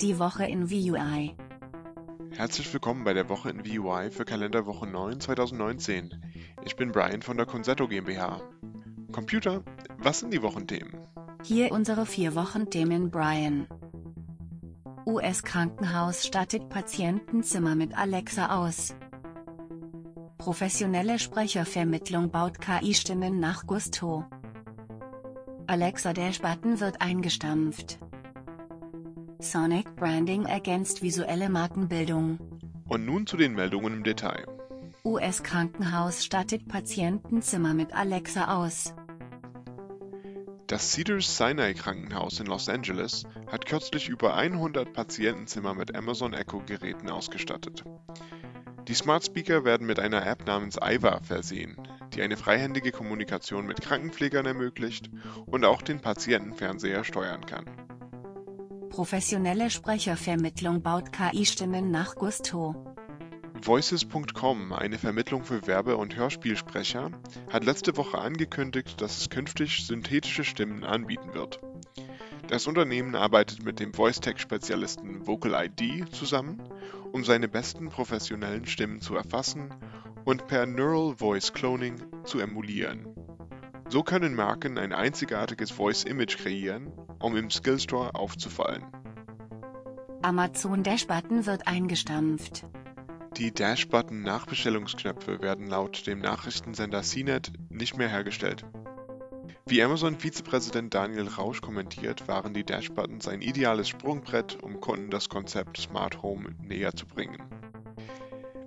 Die Woche in VUI. Herzlich willkommen bei der Woche in VUI für Kalenderwoche 9 2019. Ich bin Brian von der Concerto GmbH. Computer, was sind die Wochenthemen? Hier unsere vier Wochenthemen Brian. US-Krankenhaus stattet Patientenzimmer mit Alexa aus. Professionelle Sprechervermittlung baut KI-Stimmen nach Gusto. Alexa Dash-Button wird eingestampft. Sonic Branding ergänzt visuelle Markenbildung. Und nun zu den Meldungen im Detail. US-Krankenhaus stattet Patientenzimmer mit Alexa aus. Das Cedars-Sinai Krankenhaus in Los Angeles hat kürzlich über 100 Patientenzimmer mit Amazon Echo Geräten ausgestattet. Die Smart Speaker werden mit einer App namens Iva versehen, die eine freihändige Kommunikation mit Krankenpflegern ermöglicht und auch den Patientenfernseher steuern kann. Professionelle Sprechervermittlung baut KI-Stimmen nach Gusto. Voices.com, eine Vermittlung für Werbe- und Hörspielsprecher, hat letzte Woche angekündigt, dass es künftig synthetische Stimmen anbieten wird. Das Unternehmen arbeitet mit dem Voice-Tech-Spezialisten VocalID zusammen, um seine besten professionellen Stimmen zu erfassen und per Neural Voice Cloning zu emulieren. So können Marken ein einzigartiges Voice-Image kreieren, um im Skillstore aufzufallen. Amazon Dash-Button wird eingestampft. Die Dash-Button-Nachbestellungsknöpfe werden laut dem Nachrichtensender CNET nicht mehr hergestellt. Wie Amazon-Vizepräsident Daniel Rausch kommentiert, waren die Dash-Buttons ein ideales Sprungbrett, um Kunden das Konzept Smart Home näher zu bringen.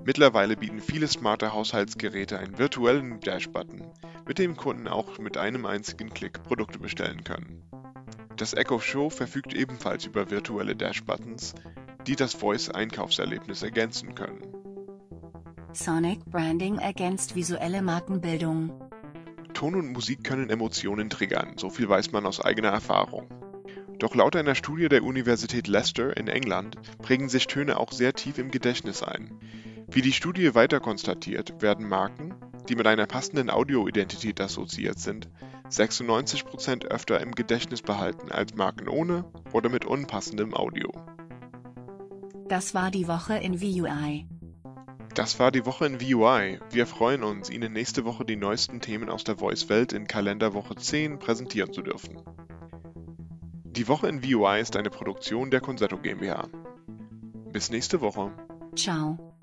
Mittlerweile bieten viele smarte Haushaltsgeräte einen virtuellen Dash-Button, mit dem Kunden auch mit einem einzigen Klick Produkte bestellen können. Das Echo Show verfügt ebenfalls über virtuelle Dash-Buttons, die das Voice-Einkaufserlebnis ergänzen können. Sonic Branding ergänzt visuelle Markenbildung. Ton und Musik können Emotionen triggern, so viel weiß man aus eigener Erfahrung. Doch laut einer Studie der Universität Leicester in England prägen sich Töne auch sehr tief im Gedächtnis ein. Wie die Studie weiter konstatiert, werden Marken, die mit einer passenden Audioidentität assoziiert sind, 96% öfter im Gedächtnis behalten als Marken ohne oder mit unpassendem Audio. Das war die Woche in VUI. Das war die Woche in VUI. Wir freuen uns, Ihnen nächste Woche die neuesten Themen aus der Voice-Welt in Kalenderwoche 10 präsentieren zu dürfen. Die Woche in VUI ist eine Produktion der Concerto GmbH. Bis nächste Woche. Ciao.